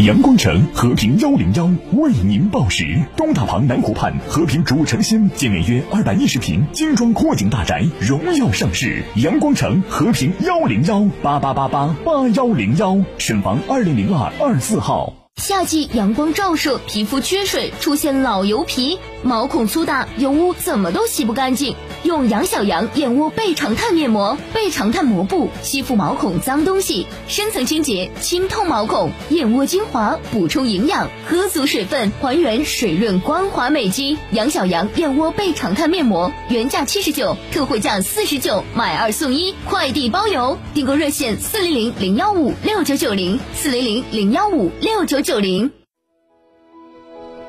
阳光城和平幺零幺为您报时，东大旁南湖畔和平主城新建面约二百一十平精装阔景大宅荣耀上市。阳光城和平幺零幺八八八八八幺零幺，沈房二零零二二四号。夏季阳光照射，皮肤缺水，出现老油皮，毛孔粗大，油污怎么都洗不干净。用杨小羊燕窝倍长炭面膜，倍长炭膜布吸附毛孔脏东西，深层清洁，清透毛孔。燕窝精华补充营养，喝足水分，还原水润光滑美肌。杨小羊燕窝倍长炭面膜原价七十九，特惠价四十九，买二送一，快递包邮。订购热线：四零零零幺五六九九零，四零零零幺五六九九零。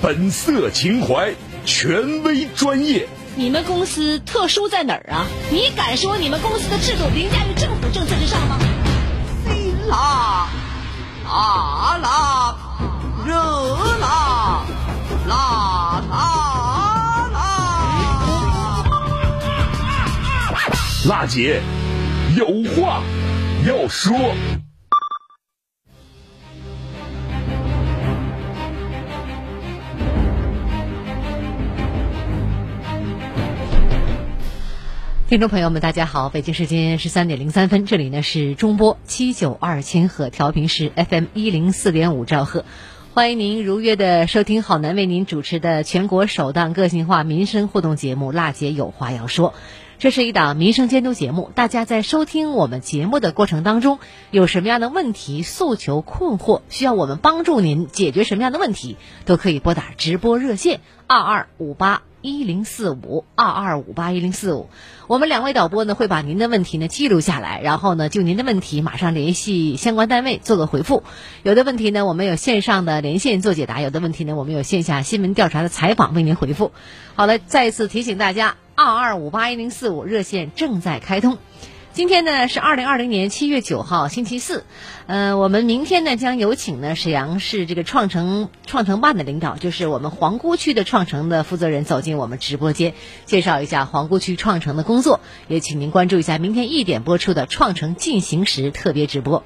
本色情怀，权威专业。你们公司特殊在哪儿啊？你敢说你们公司的制度凌驾于政府政策之上吗？辛辣、辣辣、热辣、辣辣辣。辣姐，有话要说。听众朋友们，大家好！北京时间十三点零三分，这里呢是中波七九二千赫调频是 FM 一零四点五兆赫，欢迎您如约的收听好男为您主持的全国首档个性化民生互动节目《辣姐有话要说》。这是一档民生监督节目，大家在收听我们节目的过程当中，有什么样的问题、诉求、困惑，需要我们帮助您解决什么样的问题，都可以拨打直播热线二二五八。一零四五二二五八一零四五，我们两位导播呢会把您的问题呢记录下来，然后呢就您的问题马上联系相关单位做个回复。有的问题呢我们有线上的连线做解答，有的问题呢我们有线下新闻调查的采访为您回复。好了，再一次提醒大家，二二五八一零四五热线正在开通。今天呢是二零二零年七月九号星期四，呃，我们明天呢将有请呢沈阳市这个创城创城办的领导，就是我们皇姑区的创城的负责人走进我们直播间，介绍一下皇姑区创城的工作，也请您关注一下明天一点播出的创城进行时特别直播。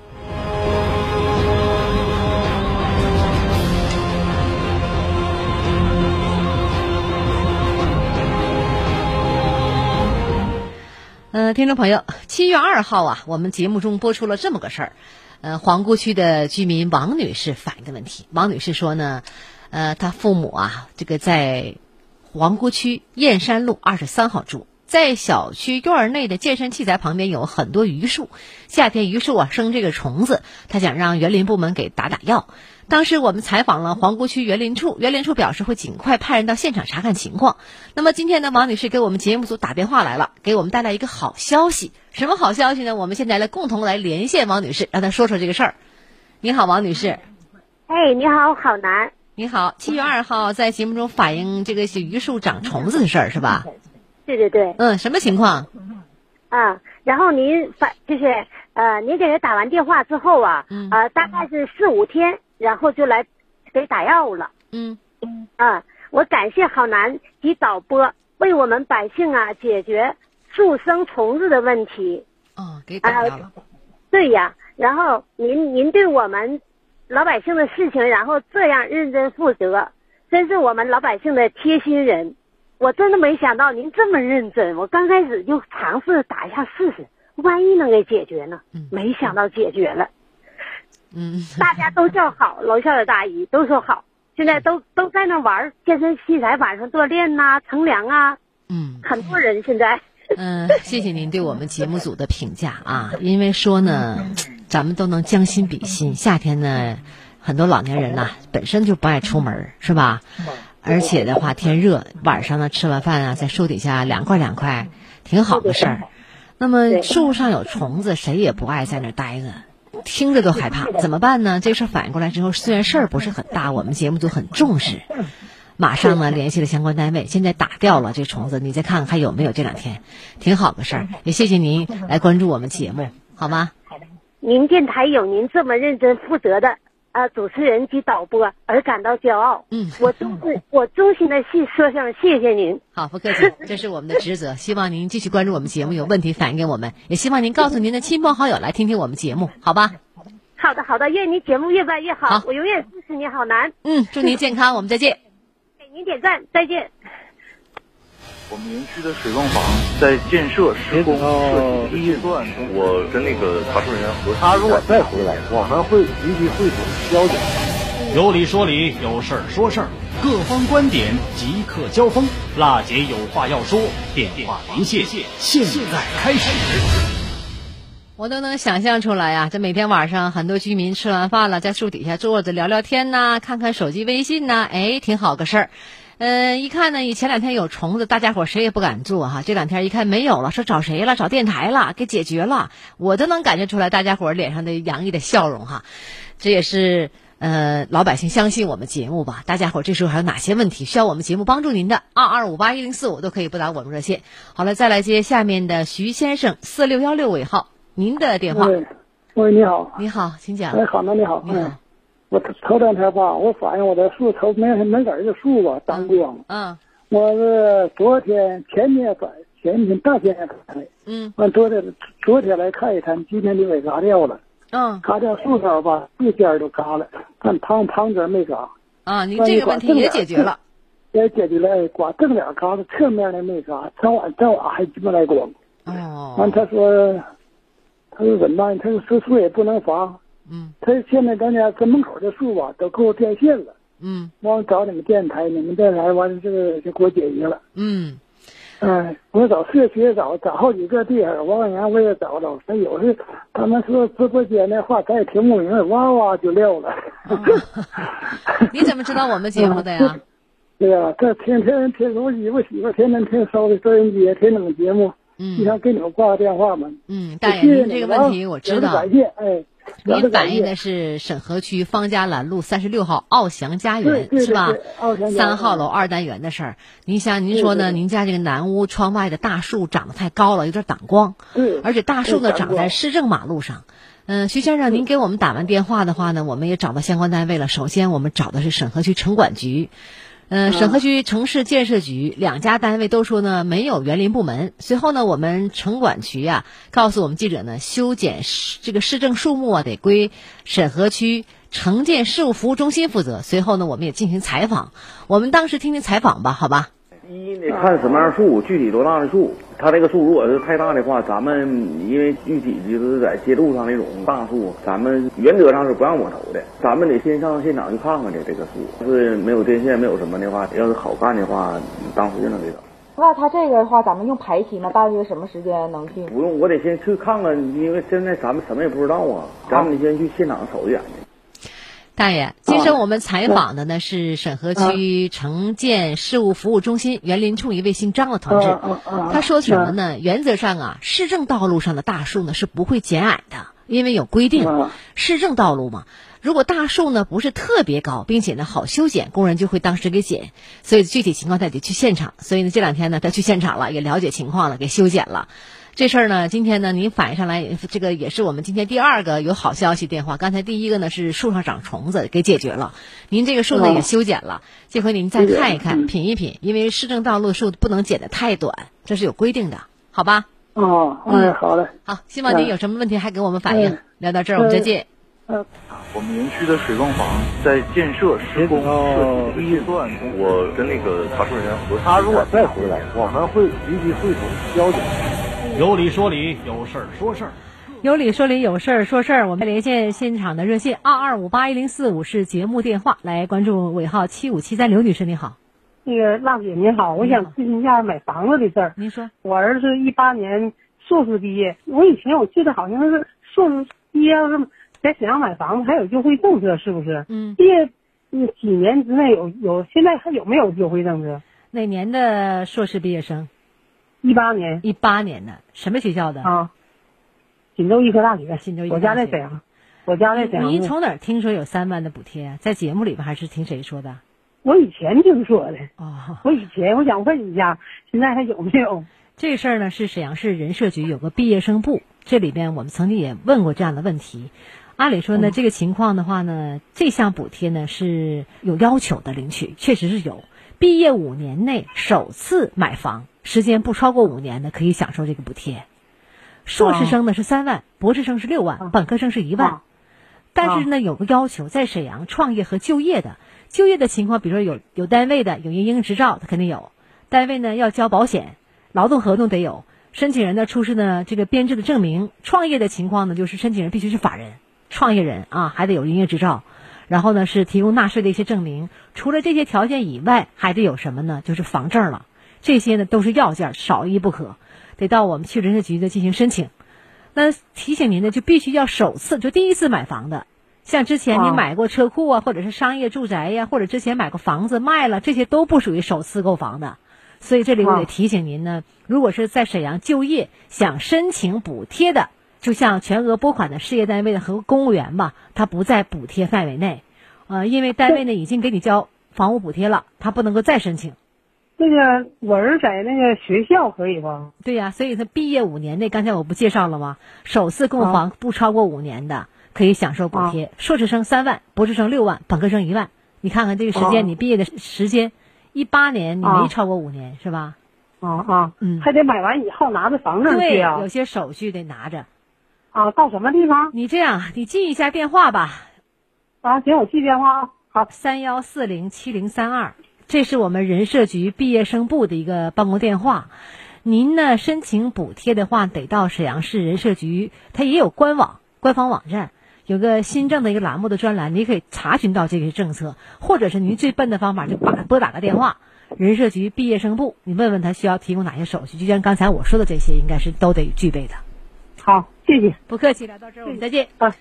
呃，听众朋友，七月二号啊，我们节目中播出了这么个事儿。呃，皇姑区的居民王女士反映的问题。王女士说呢，呃，她父母啊，这个在皇姑区燕山路二十三号住，在小区院内的健身器材旁边有很多榆树，夏天榆树啊生这个虫子，他想让园林部门给打打药。当时我们采访了皇姑区园林处，园林处表示会尽快派人到现场查看情况。那么今天呢，王女士给我们节目组打电话来了，给我们带来一个好消息。什么好消息呢？我们现在来共同来连线王女士，让她说说这个事儿。你好，王女士。哎，你好，郝楠。你好，七月二号在节目中反映这个是榆树长虫子的事儿是吧？对对对。嗯，什么情况？啊，然后您反就是呃，您给他打完电话之后啊，嗯啊，大概是四五天，然后就来给打药了。嗯啊，我感谢好男及导播为我们百姓啊解决树生虫子的问题。哦，给打药了。对呀，然后您您对我们老百姓的事情，然后这样认真负责，真是我们老百姓的贴心人。我真的没想到您这么认真，我刚开始就尝试打一下试试，万一能给解决呢？没想到解决了，嗯，大家都叫好，楼下的大姨都说好，现在都都在那玩健身器材，晚上锻炼呐、乘凉啊，嗯，很多人现在。嗯，谢谢您对我们节目组的评价啊，因为说呢，咱们都能将心比心，夏天呢，很多老年人呐、本身就不爱出门，是吧？而且的话，天热，晚上呢吃完饭啊，在树底下凉快凉快，挺好的事儿。那么树上有虫子，谁也不爱在那儿待着，听着都害怕，怎么办呢？这事儿反应过来之后，虽然事儿不是很大，我们节目组很重视，马上呢联系了相关单位，现在打掉了这虫子，你再看看还有没有？这两天挺好的事儿，也谢谢您来关注我们节目，好吗？您电台有您这么认真负责的呃主持人及导播，而感到骄傲。嗯，我衷 心我衷心的谢说声谢谢您。好，不客气，这是我们的职责。希望您继续关注我们节目，有问题反映给我们，也希望您告诉您的亲朋好友来听听我们节目，好吧？好的好的，愿您节目越办越好，好我永远支持你，好男。嗯，祝您健康，我们再见。给您点赞，再见。我们园区的水泵房在建设施工设计阶段，我跟那个查收人员核他如果再回来，我们会立即汇总交警。有理说理，有事儿说事儿，各方观点即刻交锋。辣姐有话要说，电话连线，现在开始。我都能想象出来呀、这每天晚上很多居民吃完饭了，在树底下坐着聊聊天呐、看看手机微信呐、哎，挺好个事儿。嗯、一看呢，前两天有虫子，大家伙儿谁也不敢做哈。这两天一看没有了，说找谁了？找电台了，给解决了。我都能感觉出来，大家伙儿脸上的洋溢的笑容哈。这也是呃老百姓相信我们节目吧。大家伙这时候还有哪些问题需要我们节目帮助您的？二二五八一零四五都可以拨打我们热线。好了，再来接下面的徐先生四六幺六尾号，您的电话。喂，喂，你好。你好，请讲。哎，好，那你好。你好嗯，我头头两天吧，我反映我的树头门门杆儿的树吧当光。嗯我是昨天前天反，前天大前天发的。嗯完昨天昨天来看一看，今天就给嘎掉了。嗯嘎掉树梢吧，树尖儿都嘎了，但旁旁边没嘎。啊，你这个问题也解决了。也解决了，哎，刮正脸嘎了，侧面的没嘎，正晚正晚还鸡巴来光。哦。完他说，他说怎么办？他说这树也不能伐。嗯。他现在咱家跟门口的树吧都够电线了。嗯。完找你们电台，你们电台完了这个就给我解决了。嗯。哎，我找社区也找，找好几个地方，王源我也找找。他有时他们说直播间的话，咱也听不明白，哇哇就撂了。你怎么知道我们节目的呀？对呀、这天天听我媳妇媳妇天天听收的收音机，听你们节目。嗯经常给你们挂个电话嘛。嗯，大爷，谢谢您这个问题我知道。感谢，哎，您反映的是沈河区方家栏路三十六号奥翔家对园是吧三号楼二单元的事儿。您像，您说呢？您家这个南屋窗外的大树长得太高了，有点挡光。嗯而且大树呢长在市政马路上。嗯，徐先生，您给我们打完电话的话呢，我们也找到相关单位了。首先，我们找的是沈河区城管局。嗯，沈河区城市建设局两家单位都说呢没有园林部门。随后呢，我们城管局啊、告诉我们记者呢，修剪市这个市政树木啊得归沈河区城建事务服务中心负责。随后呢，我们也进行采访。我们当时听听采访吧，好吧？一得看什么样树，具体多大的树。它这个树如果是太大的话，咱们因为具体就是在街路上那种大树，咱们原则上是不让我投的。咱们得先上现场去看看去，这个树要是没有电线，没有什么的话，要是好干的话，当时就能给整。那他这个的话，咱们用排期吗？大约什么时间能去？不用，我得先去看看，因为现在咱们什么也不知道啊，咱们得先去现场瞅一眼去。大爷，接受我们采访的呢是沈河区城建事务服务中心园林处一位姓张的同志，他说什么呢？原则上啊，市政道路上的大树呢是不会减矮的，因为有规定，市政道路嘛。如果大树呢不是特别高，并且呢好修剪，工人就会当时给剪。所以具体情况他得去现场。所以呢这两天呢他去现场了，也了解情况了，给修剪了。这事儿呢，今天呢，您反映上来，这个也是我们今天第二个有好消息电话。刚才第一个呢是树上长虫子，给解决了。您这个树呢也修剪了，这回您再看一看，品一品，因为市政道路树不能剪得太短，这是有规定的，好吧？哦，嗯，好嘞。好，希望您有什么问题还给我们反映。聊到这儿，我们再见。嗯。我们园区的水泵房在建设施工设计阶段，我跟那个查收人员核他如果再回来，我们会立即会同交警。有理说理，有事儿说事儿。有理说理，有事儿说事儿。我们连线现场的热线二二五八一零四五是节目电话，来关注尾号七五七三。刘女士，你好。那个浪姐您好，我想咨询一下买房子的事儿。您说。我儿子一八年硕士毕业，我以前我记得好像是硕士毕业要是在沈阳买房子还有优惠政策，是不是？嗯。毕业嗯几年之内有有，现在还有没有优惠政策？哪年的硕士毕业生？一八年，一八年的什么学校的啊？锦州医科大学，锦州医科大学。我家在沈阳，我家在沈阳。您从哪儿听说有三万的补贴？在节目里边还是听谁说的？我以前听说的。哦。我以前我想问一下，现在还有没有？这事儿呢是沈阳市人社局有个毕业生部，这里边我们曾经也问过这样的问题。按理说呢，这个情况的话呢，这项补贴呢是有要求的，领取确实是有。毕业五年内首次买房。时间不超过五年的可以享受这个补贴，硕士生呢是三万，博士生是六万，本科生是一万。但是呢有个要求，在沈阳创业和就业的，就业的情况，比如说有有单位的，有营业执照，他肯定有。单位呢要交保险，劳动合同得有，申请人呢出示呢这个编制的证明。创业的情况呢，就是申请人必须是法人，创业人啊还得有营业执照，然后呢是提供纳税的一些证明。除了这些条件以外，还得有什么呢？就是房证了。这些呢都是要件，少一不可，得到我们区人社局的进行申请。那提醒您呢，就必须要首次就第一次买房的，像之前你买过车库啊，或者是商业住宅呀，或者之前买过房子卖了，这些都不属于首次购房的。所以这里我得提醒您呢，如果是在沈阳就业想申请补贴的，就像全额拨款的事业单位的和公务员吧，他不在补贴范围内，呃，因为单位呢已经给你交房屋补贴了，他不能够再申请。那个我儿在那个学校可以不？对呀，所以他毕业五年内，刚才我不介绍了吗？首次购房不超过五年的可以享受补贴。硕士生三万，博士生六万，本科生一万。你看看这个时间，你毕业的时间，一八年你没超过五年是吧？啊啊，嗯，还得买完以后拿着房证去啊。有些手续得拿着。啊，到什么地方？你这样，你记一下电话吧。啊，行，我记电话啊。好，三幺四零七零三二。这是我们人社局毕业生部的一个办公电话，您呢申请补贴的话，得到沈阳市人社局，它也有官网、官方网站，有个新政的一个栏目的专栏，你可以查询到这些政策，或者是您最笨的方法，就把拨打个电话，人社局毕业生部，你问问他需要提供哪些手续，就像刚才我说的这些，应该是都得具备的。好，谢谢，不客气，聊到这儿我们再见。啊。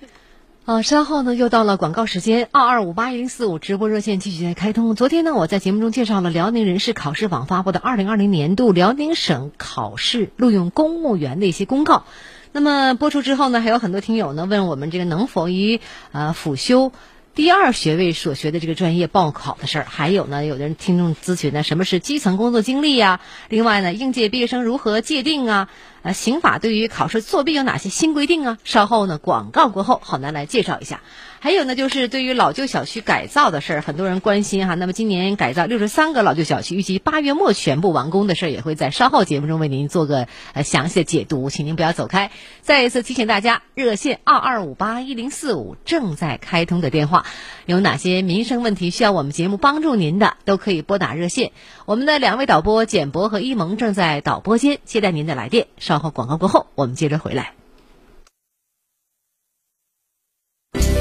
啊，稍后呢又到了广告时间，二二五八零四五直播热线继续在开通。昨天呢，我在节目中介绍了辽宁人事考试网发布的二零二零年度辽宁省考试录用公务员的一些公告。那么播出之后呢，还有很多听友呢问我们这个能否以呃辅修第二学位所学的这个专业报考的事儿。还有呢，有的人听众咨询呢，什么是基层工作经历呀？另外呢，应届毕业生如何界定啊？呃，刑法对于考试作弊有哪些新规定啊？稍后呢，广告过后，好男来介绍一下。还有呢，就是对于老旧小区改造的事儿，很多人关心哈。那么今年改造六十三个老旧小区，预计八月末全部完工的事儿，也会在稍后节目中为您做个呃详细的解读，请您不要走开。再一次提醒大家，热线二二五八一零四五正在开通的电话，有哪些民生问题需要我们节目帮助您的，都可以拨打热线。我们的两位导播简博和一萌正在导播间接待您的来电。稍后广告过后，我们接着回来。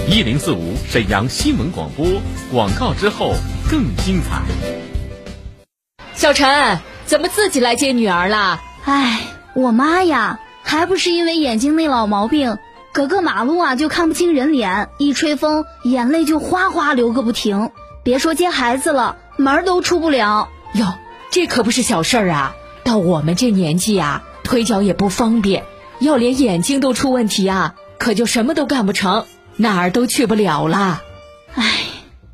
一零四五沈阳新闻广播广告之后更精彩。小陈，怎么自己来接女儿了？唉，我妈呀，还不是因为眼睛那老毛病，隔个马路啊就看不清人脸，一吹风眼泪就哗哗流个不停。别说接孩子了，门都出不了。哟，这可不是小事儿啊！到我们这年纪呀，腿脚也不方便，要连眼睛都出问题啊，可就什么都干不成。哪儿都去不了了，唉，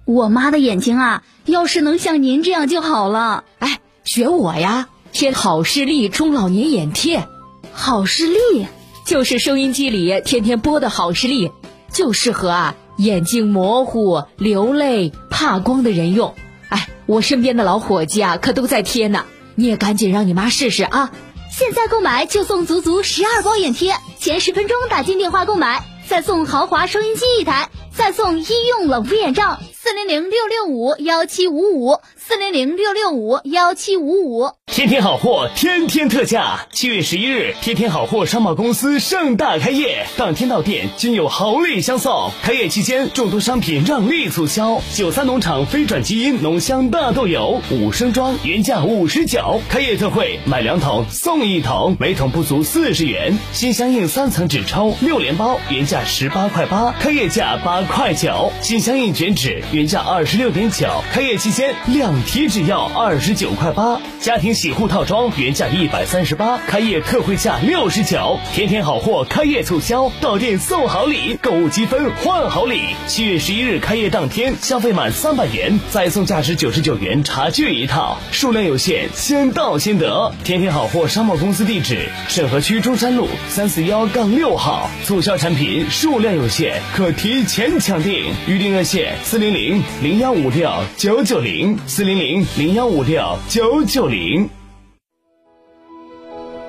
我妈的眼睛啊，要是能像您这样就好了。哎，学我呀，贴好视力中老年眼贴。好视力就是收音机里天天播的好视力，就适合啊眼睛模糊、流泪、怕光的人用。哎，我身边的老伙计啊，可都在贴呢。你也赶紧让你妈试试啊！现在购买就送足足十二包眼贴，前十分钟打进电话购买。再送豪华收音机一台，再送医用冷敷眼罩。四零零六六五幺七五五，四零零六六五幺七五五。天天好货，天天特价。七月十一日，天天好货商贸公司盛大开业，当天到店均有好礼相送。开业期间，众多商品让利促销。九三农场非转基因浓香大豆油五升装，原价五十九。开业特惠，买两桶送一桶，每桶不足四十元。心相印三层纸抽六连包，原价十八块八，开业价八块九。心相印卷纸原价二十六点九，开业期间两提只要二十九块八。家庭洗护套装原价一百三十八，开业特惠价六十九。天天好货开业促销，到店送好礼，购物积分换好礼。七月十一日开业当天，消费满三百元再送价值九十九元茶具一套，数量有限，先到先得。天天好货商贸公司地址：沈河区中山路三四幺杠六号。促销产品数量有限，可提前抢订。预订热线：四零零零幺五六九九零四零零零幺五六九九零。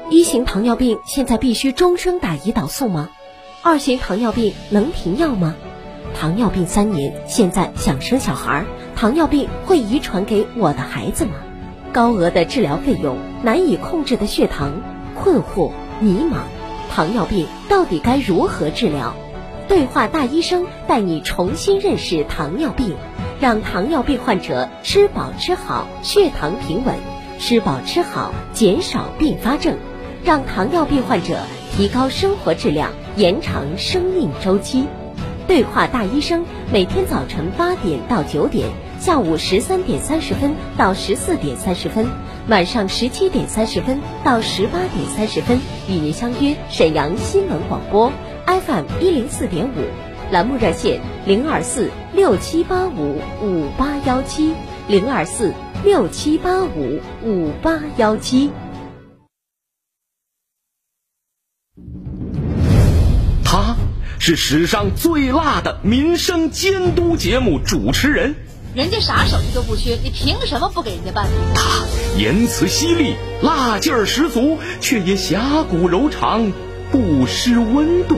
一型糖尿病现在必须终生打胰岛素吗？二型糖尿病能停药吗？糖尿病三年，现在想生小孩，糖尿病会遗传给我的孩子吗？高额的治疗费用，难以控制的血糖，困惑迷茫，糖尿病到底该如何治疗？对话大医生带你重新认识糖尿病，让糖尿病患者吃饱吃好，血糖平稳；吃饱吃好，减少并发症，让糖尿病患者提高生活质量，延长生命周期。对话大医生每天早晨八点到九点，下午十三点三十分到十四点三十分，晚上十七点三十分到十八点三十分，与您相约沈阳新闻广播。FM 一零四点五，栏目热线零二四六七八五五八幺七零二四六七八五五八幺七。他是史上最辣的民生监督节目主持人，人家啥手艺都不缺，你凭什么不给人家办？他言辞犀利，辣劲儿十足，却也侠骨柔肠，不失温度。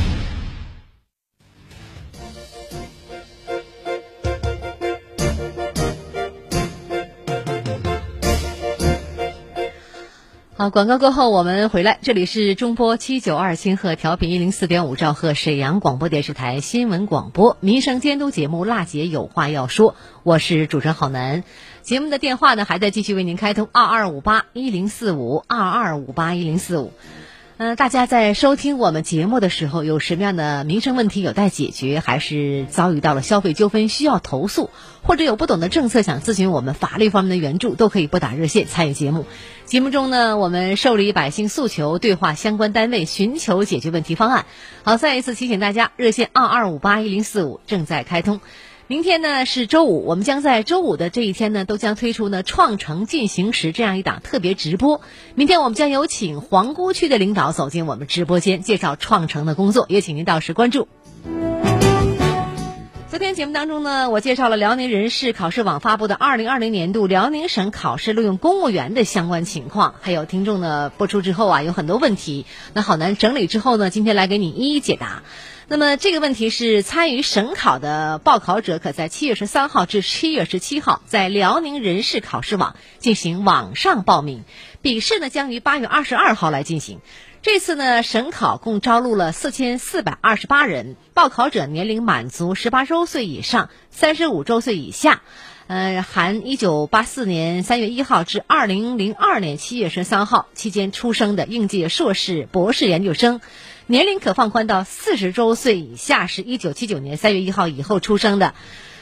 啊，广告过后我们回来，这里是中波七九二千赫调频一零四点五兆赫沈阳广播电视台新闻广播民生监督节目《辣姐有话要说》，我是主持人郝楠。节目的电话呢还在继续为您开通二二五八一零四五二二五八一零四五。嗯，大家在收听我们节目的时候，有什么样的民生问题有待解决，还是遭遇到了消费纠纷需要投诉，或者有不懂的政策想咨询我们法律方面的援助，都可以拨打热线参与节目。节目中呢，我们受理百姓诉求，对话相关单位，寻求解决问题方案。好，再一次提醒大家，热线二二五八一零四五正在开通。明天呢是周五，我们将在周五的这一天呢，都将推出呢“创城进行时”这样一档特别直播。明天我们将有请皇姑区的领导走进我们直播间，介绍创城的工作，也请您到时关注。昨天节目当中呢，我介绍了辽宁人事考试网发布的二零二零年度辽宁省考试录用公务员的相关情况，还有听众呢播出之后啊，有很多问题，那好难整理之后呢，今天来给你一一解答。那么这个问题是参与省考的报考者，可在七月十三号至七月十七号在辽宁人事考试网进行网上报名，笔试呢将于八月二十二号来进行。这次呢，省考共招录了四千四百二十八人，报考者年龄满足十八周岁以上、三十五周岁以下，呃，含一九八四年三月一号至二零零二年七月十三号期间出生的应届硕士、博士研究生。年龄可放宽到四十周岁以下，是一九七九年三月一号以后出生的。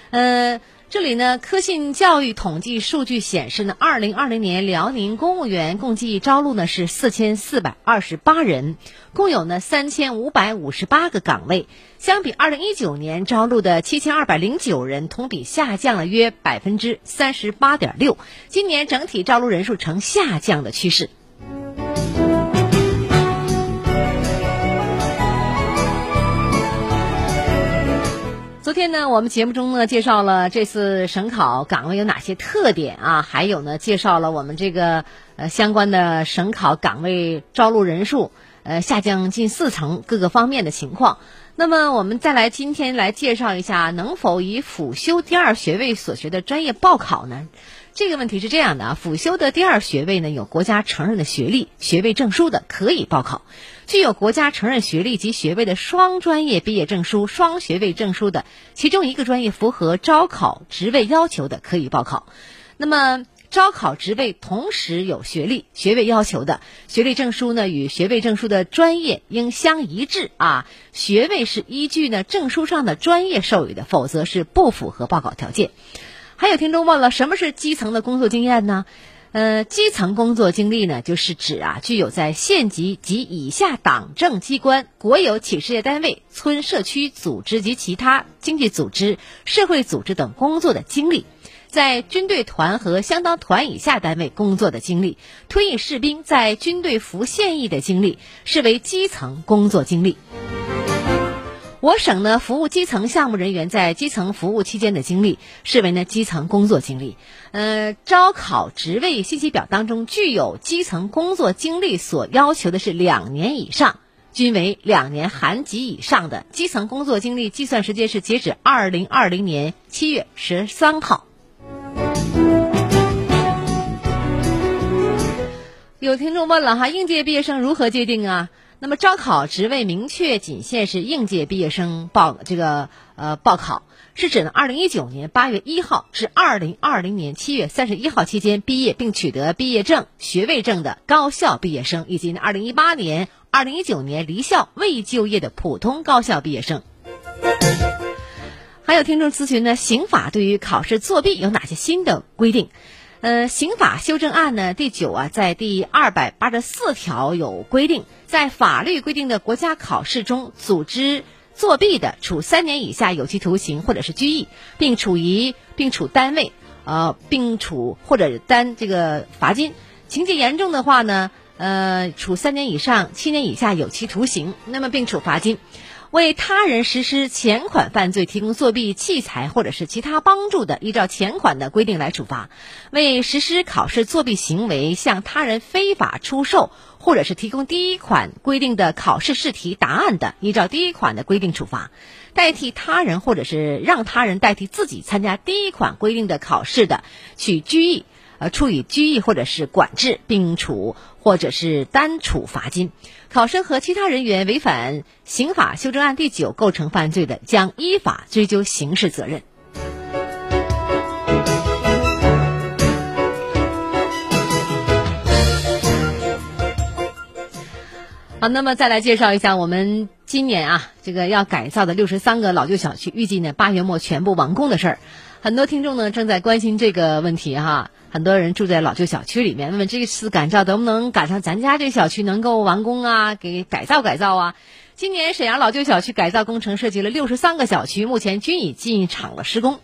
呃，这里呢，科信教育统计数据显示呢，二零二零年辽宁公务员共计招录呢是四千四百二十八人，共有呢三千五百五十八个岗位，相比二零一九年招录的七千二百零九人，同比下降了约百分之三十八点六。今年整体招录人数呈下降的趋势。昨天呢，我们节目中呢介绍了这次省考岗位有哪些特点啊，还有呢介绍了我们这个呃相关的省考岗位招录人数呃下降近四成各个方面的情况。那么我们再来今天来介绍一下，能否以辅修第二学位所学的专业报考呢？这个问题是这样的啊，辅修的第二学位呢，有国家承认的学历、学位证书的可以报考；具有国家承认学历及学位的双专业毕业证书、双学位证书的，其中一个专业符合招考职位要求的可以报考。那么，招考职位同时有学历、学位要求的，学历证书呢与学位证书的专业应相一致啊，学位是依据呢证书上的专业授予的，否则是不符合报考条件。还有听众问了，什么是基层的工作经验呢？呃，基层工作经历呢，就是指啊，具有在县级及以下党政机关、国有企事业单位、村社区组织及其他经济组织、社会组织等工作的经历，在军队团和相当团以下单位工作的经历，退役士兵在军队服现役的经历，视为基层工作经历。我省呢，服务基层项目人员在基层服务期间的经历，视为呢基层工作经历。呃，招考职位信息表当中具有基层工作经历所要求的是两年以上，均为两年含级以上的基层工作经历。计算时间是截止二零二零年七月十三号。有听众问了哈，应届毕业生如何界定啊？那么招考职位明确仅限是应届毕业生报这个呃报考，是指呢二零一九年八月一号至二零二零年七月三十一号期间毕业并取得毕业证、学位证的高校毕业生，以及二零一八年、二零一九年离校未就业的普通高校毕业生。还有听众咨询呢，刑法对于考试作弊有哪些新的规定？呃，刑法修正案呢第九啊，在第二百八十四条有规定，在法律规定的国家考试中组织作弊的，处三年以下有期徒刑或者是拘役，并处以并处单位，呃，并处或者担这个罚金。情节严重的话呢，呃，处三年以上七年以下有期徒刑，那么并处罚金。为他人实施前款犯罪提供作弊器材或者是其他帮助的，依照前款的规定来处罚；为实施考试作弊行为向他人非法出售或者是提供第一款规定的考试试题答案的，依照第一款的规定处罚；代替他人或者是让他人代替自己参加第一款规定的考试的，取拘役。呃，处以拘役或者是管制，并处或者是单处罚金。考生和其他人员违反刑法修正案第九构成犯罪的，将依法追究刑事责任。好，那么再来介绍一下我们今年啊，这个要改造的六十三个老旧小区，预计呢八月末全部完工的事儿。很多听众呢正在关心这个问题哈，很多人住在老旧小区里面，问问这次改造能不能赶上咱家这小区能够完工啊，给改造改造啊。今年沈阳老旧小区改造工程涉及了六十三个小区，目前均已进场了施工，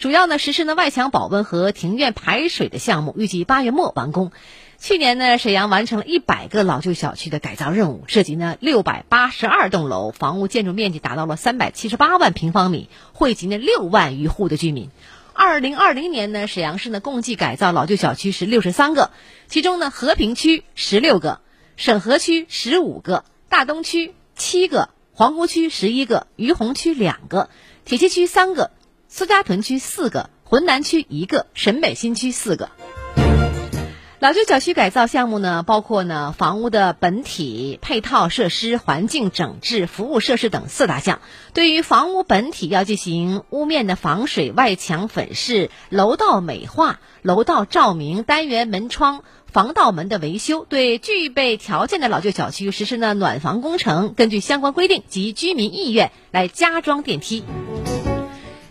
主要呢实施呢外墙保温和庭院排水的项目，预计八月末完工。去年呢，沈阳完成了一百个老旧小区的改造任务，涉及呢六百八十二栋楼，房屋建筑面积达到了三百七十八万平方米，惠及呢六万余户的居民。二零二零年呢，沈阳市呢共计改造老旧小区是六十三个，其中呢和平区十六个，沈河区十五个，大东区七个，皇姑区十一个，于洪区两个，铁西区三个，苏家屯区四个，浑南区一个，沈北新区四个。老旧小区改造项目呢，包括呢房屋的本体、配套设施、环境整治、服务设施等四大项。对于房屋本体，要进行屋面的防水、外墙粉饰、楼道美化、楼道照明、单元门窗、防盗门的维修。对具备条件的老旧小区实施呢暖房工程，根据相关规定及居民意愿来加装电梯。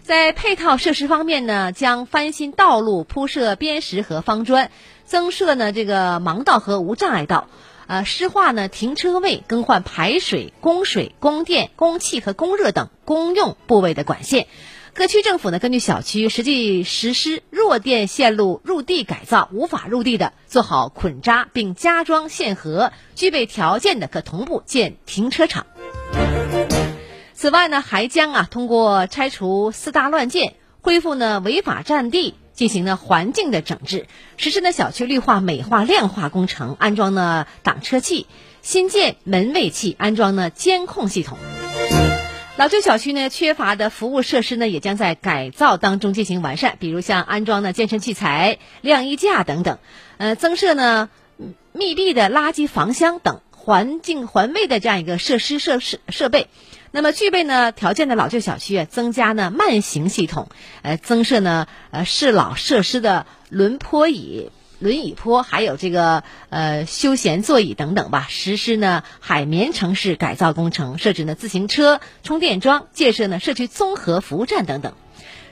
在配套设施方面呢，将翻新道路、铺设边石和方砖。增设呢这个盲道和无障碍道，呃，施划呢停车位，更换排水、供水、供电、供气和供热等公用部位的管线。各区政府呢根据小区实际实施弱电线路入地改造，无法入地的做好捆扎并加装线河，具备条件的可同步建停车场。此外呢，还将啊通过拆除四大乱建，恢复呢违法占地。进行呢环境的整治，实施呢小区绿化美化亮化工程，安装呢挡车器，新建门卫器，安装呢监控系统。老旧小区呢缺乏的服务设施呢，也将在改造当中进行完善，比如像安装呢健身器材、晾衣架等等，呃，增设呢密闭的垃圾房箱等环境环卫的这样一个设施设施设备。那么具备呢条件的老旧小区啊，增加呢慢行系统，呃，增设呢呃适老设施的轮坡椅、轮椅坡，还有这个呃休闲座椅等等吧。实施呢海绵城市改造工程，设置呢自行车充电桩，建设呢社区综合服务站等等。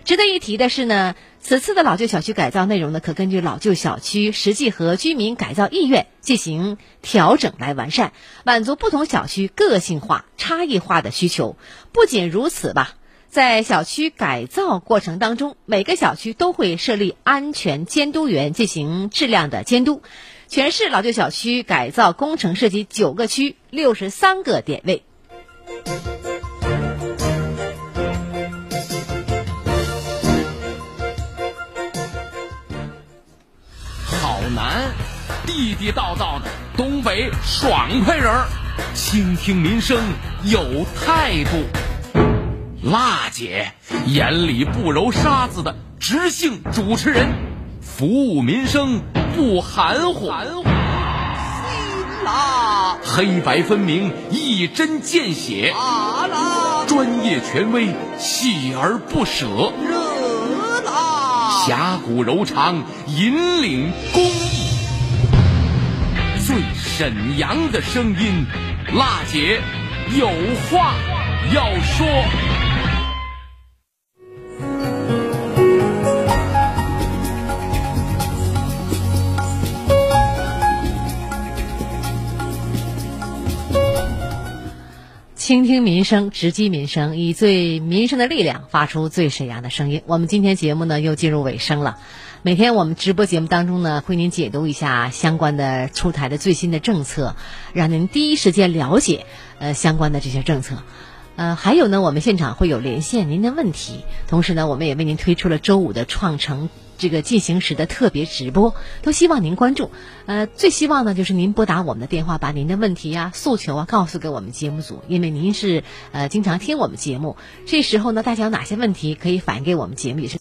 值得一提的是呢，此次的老旧小区改造内容呢，可根据老旧小区实际和居民改造意愿进行调整来完善，满足不同小区个性化、差异化的需求。不仅如此吧，在小区改造过程当中，每个小区都会设立安全监督员进行质量的监督。全市老旧小区改造工程涉及九个区、六十三个点位。地地道道的东北爽快人儿，倾听民生有态度。辣姐眼里不揉沙子的直性主持人，服务民生不含糊。辣，黑白分明，一针见血。辣，专业权威，锲而不舍。热辣，侠骨柔肠，引领公益。最沈阳的声音，辣姐有话要说。倾听民生，直击民生，以最民生的力量发出最沈阳的声音。我们今天节目呢又进入尾声了。每天我们直播节目当中呢，为您解读一下相关的出台的最新的政策，让您第一时间了解呃相关的这些政策。呃，还有呢，我们现场会有连线您的问题，同时呢，我们也为您推出了周五的创城。这个进行时的特别直播，都希望您关注。呃，最希望呢就是您拨打我们的电话，把您的问题呀、诉求啊告诉给我们节目组，因为您是呃经常听我们节目，这时候呢大家有哪些问题可以反映给我们节目也是。